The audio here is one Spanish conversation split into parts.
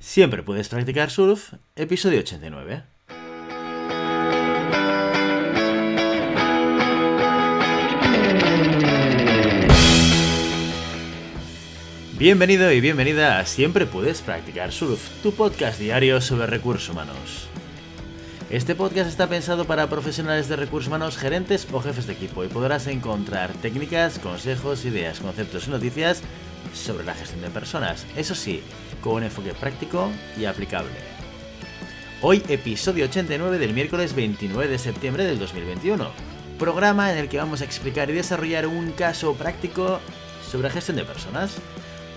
Siempre puedes practicar surf, episodio 89. Bienvenido y bienvenida a Siempre puedes practicar surf, tu podcast diario sobre recursos humanos. Este podcast está pensado para profesionales de recursos humanos, gerentes o jefes de equipo y podrás encontrar técnicas, consejos, ideas, conceptos y noticias sobre la gestión de personas, eso sí, con un enfoque práctico y aplicable. Hoy episodio 89 del miércoles 29 de septiembre del 2021, programa en el que vamos a explicar y desarrollar un caso práctico sobre gestión de personas.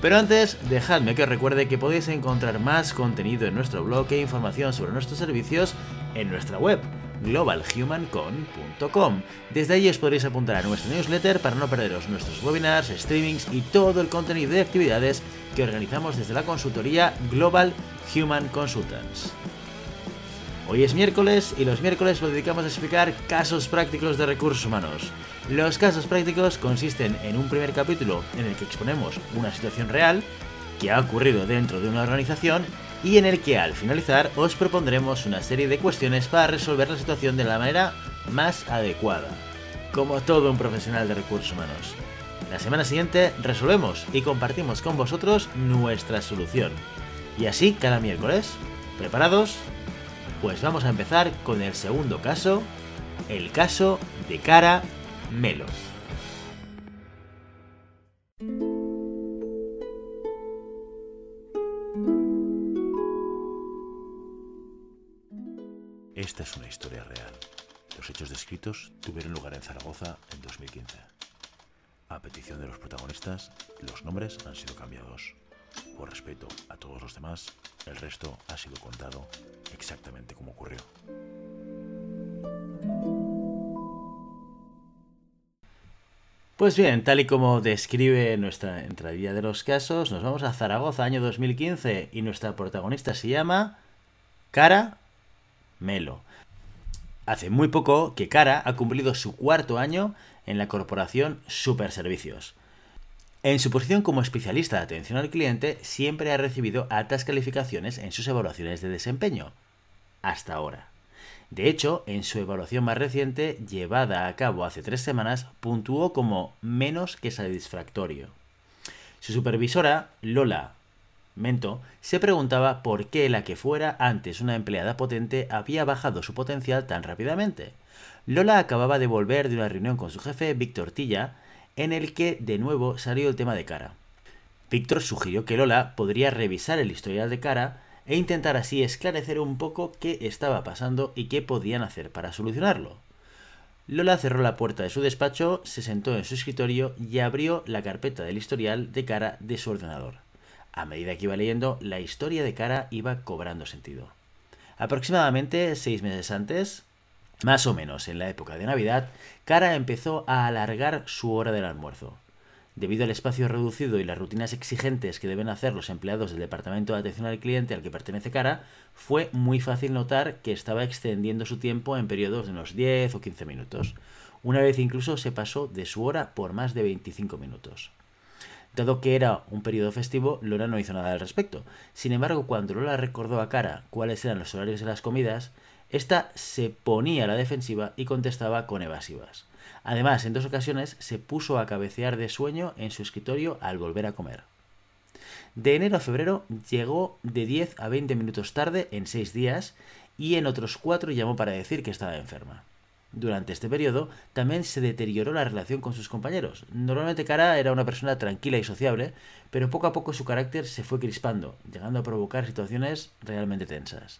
Pero antes, dejadme que os recuerde que podéis encontrar más contenido en nuestro blog e información sobre nuestros servicios en nuestra web globalhumancon.com. Desde ahí os podréis apuntar a nuestra newsletter para no perderos nuestros webinars, streamings y todo el contenido de actividades que organizamos desde la consultoría Global Human Consultants. Hoy es miércoles y los miércoles lo dedicamos a explicar casos prácticos de recursos humanos. Los casos prácticos consisten en un primer capítulo en el que exponemos una situación real que ha ocurrido dentro de una organización y en el que al finalizar os propondremos una serie de cuestiones para resolver la situación de la manera más adecuada, como todo un profesional de recursos humanos. La semana siguiente resolvemos y compartimos con vosotros nuestra solución. Y así cada miércoles. ¿Preparados? Pues vamos a empezar con el segundo caso, el caso de cara Melo. Esta es una historia real. Los hechos descritos tuvieron lugar en Zaragoza en 2015. A petición de los protagonistas, los nombres han sido cambiados. Por respeto a todos los demás, el resto ha sido contado exactamente como ocurrió. Pues bien, tal y como describe nuestra entradilla de los casos, nos vamos a Zaragoza, año 2015, y nuestra protagonista se llama Cara Melo. Hace muy poco que Cara ha cumplido su cuarto año en la corporación Super Servicios. En su posición como especialista de atención al cliente, siempre ha recibido altas calificaciones en sus evaluaciones de desempeño. Hasta ahora. De hecho, en su evaluación más reciente, llevada a cabo hace tres semanas, puntuó como menos que satisfactorio. Su supervisora, Lola Mento, se preguntaba por qué la que fuera antes una empleada potente había bajado su potencial tan rápidamente. Lola acababa de volver de una reunión con su jefe, Víctor Tilla, en el que de nuevo salió el tema de cara. Víctor sugirió que Lola podría revisar el historial de cara e intentar así esclarecer un poco qué estaba pasando y qué podían hacer para solucionarlo. Lola cerró la puerta de su despacho, se sentó en su escritorio y abrió la carpeta del historial de cara de su ordenador. A medida que iba leyendo, la historia de cara iba cobrando sentido. Aproximadamente seis meses antes, más o menos en la época de Navidad, Cara empezó a alargar su hora del almuerzo. Debido al espacio reducido y las rutinas exigentes que deben hacer los empleados del departamento de atención al cliente al que pertenece Cara, fue muy fácil notar que estaba extendiendo su tiempo en periodos de unos 10 o 15 minutos. Una vez incluso se pasó de su hora por más de 25 minutos. Dado que era un periodo festivo, Lola no hizo nada al respecto. Sin embargo, cuando Lola recordó a Cara cuáles eran los horarios de las comidas, esta se ponía a la defensiva y contestaba con evasivas. Además, en dos ocasiones se puso a cabecear de sueño en su escritorio al volver a comer. De enero a febrero llegó de 10 a 20 minutos tarde en 6 días y en otros 4 llamó para decir que estaba enferma. Durante este periodo también se deterioró la relación con sus compañeros. Normalmente Cara era una persona tranquila y sociable, pero poco a poco su carácter se fue crispando, llegando a provocar situaciones realmente tensas.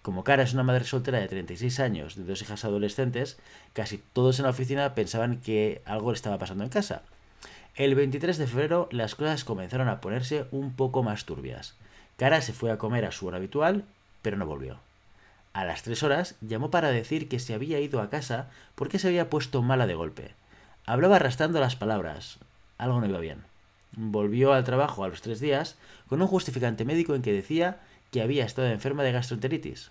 Como Cara es una madre soltera de 36 años, de dos hijas adolescentes, casi todos en la oficina pensaban que algo le estaba pasando en casa. El 23 de febrero las cosas comenzaron a ponerse un poco más turbias. Cara se fue a comer a su hora habitual, pero no volvió. A las tres horas llamó para decir que se había ido a casa porque se había puesto mala de golpe. Hablaba arrastrando las palabras. Algo no iba bien. Volvió al trabajo a los tres días con un justificante médico en que decía que había estado enferma de gastroenteritis.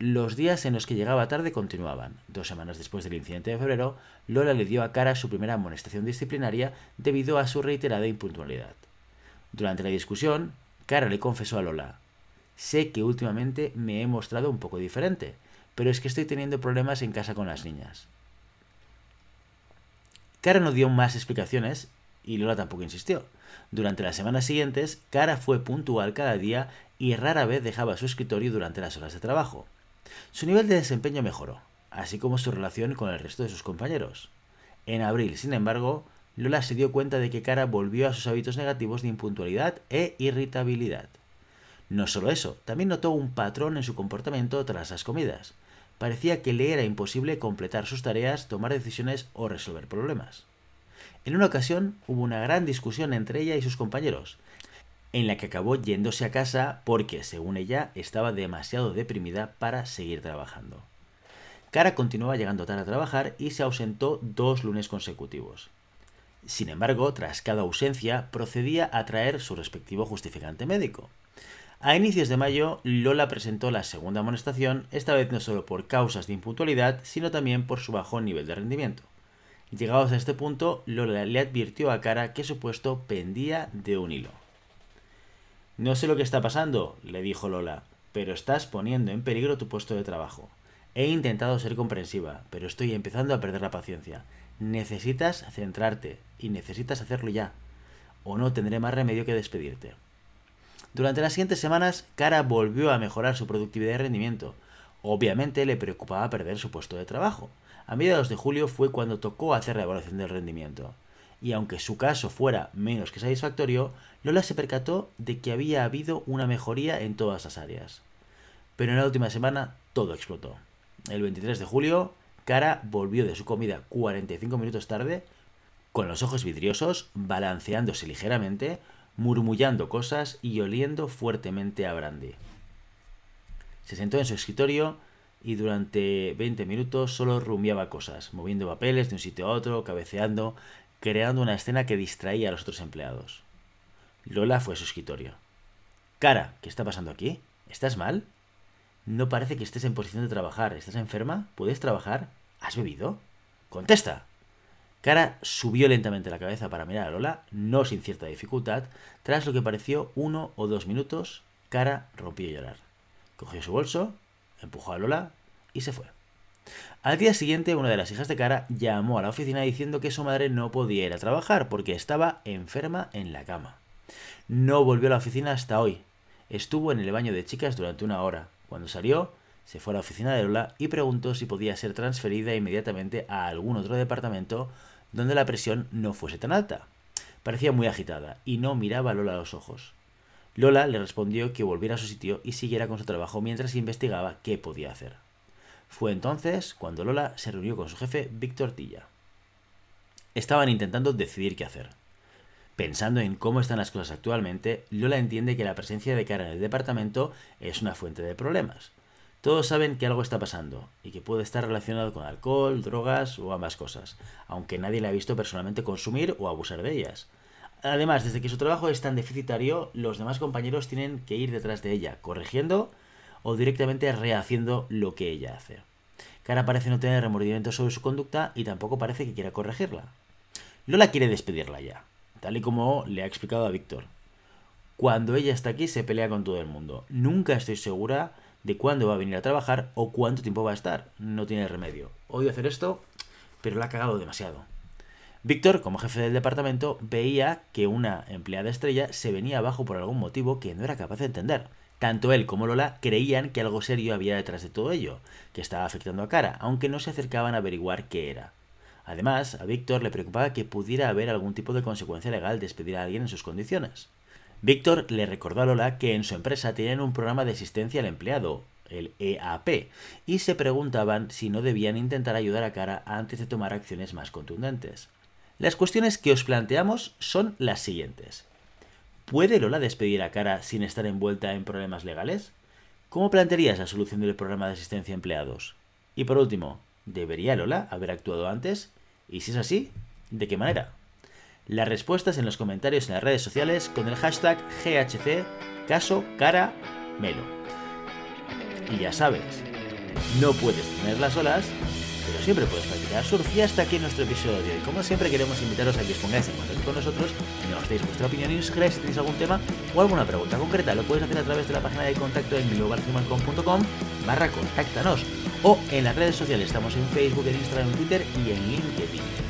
Los días en los que llegaba tarde continuaban. Dos semanas después del incidente de febrero, Lola le dio a cara su primera amonestación disciplinaria debido a su reiterada impuntualidad. Durante la discusión, Cara le confesó a Lola, sé que últimamente me he mostrado un poco diferente, pero es que estoy teniendo problemas en casa con las niñas. Cara no dio más explicaciones y Lola tampoco insistió. Durante las semanas siguientes, Cara fue puntual cada día y rara vez dejaba su escritorio durante las horas de trabajo. Su nivel de desempeño mejoró, así como su relación con el resto de sus compañeros. En abril, sin embargo, Lola se dio cuenta de que Cara volvió a sus hábitos negativos de impuntualidad e irritabilidad. No solo eso, también notó un patrón en su comportamiento tras las comidas. Parecía que le era imposible completar sus tareas, tomar decisiones o resolver problemas. En una ocasión hubo una gran discusión entre ella y sus compañeros, en la que acabó yéndose a casa porque, según ella, estaba demasiado deprimida para seguir trabajando. Cara continuaba llegando tarde a trabajar y se ausentó dos lunes consecutivos. Sin embargo, tras cada ausencia, procedía a traer su respectivo justificante médico. A inicios de mayo, Lola presentó la segunda amonestación, esta vez no solo por causas de impuntualidad, sino también por su bajo nivel de rendimiento. Llegados a este punto, Lola le advirtió a Cara que su puesto pendía de un hilo. No sé lo que está pasando, le dijo Lola, pero estás poniendo en peligro tu puesto de trabajo. He intentado ser comprensiva, pero estoy empezando a perder la paciencia. Necesitas centrarte y necesitas hacerlo ya, o no tendré más remedio que despedirte. Durante las siguientes semanas, Cara volvió a mejorar su productividad y rendimiento. Obviamente le preocupaba perder su puesto de trabajo, a mediados de julio fue cuando tocó hacer la evaluación del rendimiento. Y aunque su caso fuera menos que satisfactorio, Lola se percató de que había habido una mejoría en todas las áreas. Pero en la última semana todo explotó. El 23 de julio, Cara volvió de su comida 45 minutos tarde, con los ojos vidriosos, balanceándose ligeramente, murmullando cosas y oliendo fuertemente a brandy. Se sentó en su escritorio y durante 20 minutos solo rumiaba cosas, moviendo papeles de un sitio a otro, cabeceando, creando una escena que distraía a los otros empleados. Lola fue a su escritorio. Cara, ¿qué está pasando aquí? ¿Estás mal? No parece que estés en posición de trabajar. ¿Estás enferma? ¿Puedes trabajar? ¿Has bebido? ¡Contesta! Cara subió lentamente la cabeza para mirar a Lola, no sin cierta dificultad. Tras lo que pareció uno o dos minutos, Cara rompió a llorar. Cogió su bolso, empujó a Lola y se fue. Al día siguiente, una de las hijas de Cara llamó a la oficina diciendo que su madre no podía ir a trabajar porque estaba enferma en la cama. No volvió a la oficina hasta hoy. Estuvo en el baño de chicas durante una hora. Cuando salió, se fue a la oficina de Lola y preguntó si podía ser transferida inmediatamente a algún otro departamento donde la presión no fuese tan alta. Parecía muy agitada y no miraba a Lola a los ojos. Lola le respondió que volviera a su sitio y siguiera con su trabajo mientras investigaba qué podía hacer. Fue entonces cuando Lola se reunió con su jefe, Víctor Tilla. Estaban intentando decidir qué hacer. Pensando en cómo están las cosas actualmente, Lola entiende que la presencia de Cara en el departamento es una fuente de problemas. Todos saben que algo está pasando y que puede estar relacionado con alcohol, drogas o ambas cosas, aunque nadie le ha visto personalmente consumir o abusar de ellas. Además, desde que su trabajo es tan deficitario, los demás compañeros tienen que ir detrás de ella, corrigiendo o directamente rehaciendo lo que ella hace. Cara parece no tener remordimiento sobre su conducta y tampoco parece que quiera corregirla. Lola quiere despedirla ya, tal y como le ha explicado a Víctor. Cuando ella está aquí se pelea con todo el mundo. Nunca estoy segura de cuándo va a venir a trabajar o cuánto tiempo va a estar. No tiene remedio. Odio hacer esto, pero la ha cagado demasiado. Víctor, como jefe del departamento, veía que una empleada estrella se venía abajo por algún motivo que no era capaz de entender. Tanto él como Lola creían que algo serio había detrás de todo ello, que estaba afectando a Cara, aunque no se acercaban a averiguar qué era. Además, a Víctor le preocupaba que pudiera haber algún tipo de consecuencia legal despedir a alguien en sus condiciones. Víctor le recordó a Lola que en su empresa tenían un programa de asistencia al empleado, el EAP, y se preguntaban si no debían intentar ayudar a Cara antes de tomar acciones más contundentes. Las cuestiones que os planteamos son las siguientes. ¿Puede Lola despedir a Cara sin estar envuelta en problemas legales? ¿Cómo plantearías la solución del programa de asistencia a empleados? Y por último, ¿debería Lola haber actuado antes? Y si es así, ¿de qué manera? Las respuestas en los comentarios en las redes sociales con el hashtag GHC caso cara melo. Y ya sabes, no puedes tenerlas solas, pero sí siempre puedes practicar surf y hasta aquí nuestro episodio. Y como siempre queremos invitaros a que os pongáis en contacto con nosotros nos deis vuestra opinión y nos si tenéis algún tema o alguna pregunta concreta. Lo puedes hacer a través de la página de contacto en globalhumancom.com barra contáctanos o en las redes sociales. Estamos en Facebook, en Instagram, en Twitter y en LinkedIn.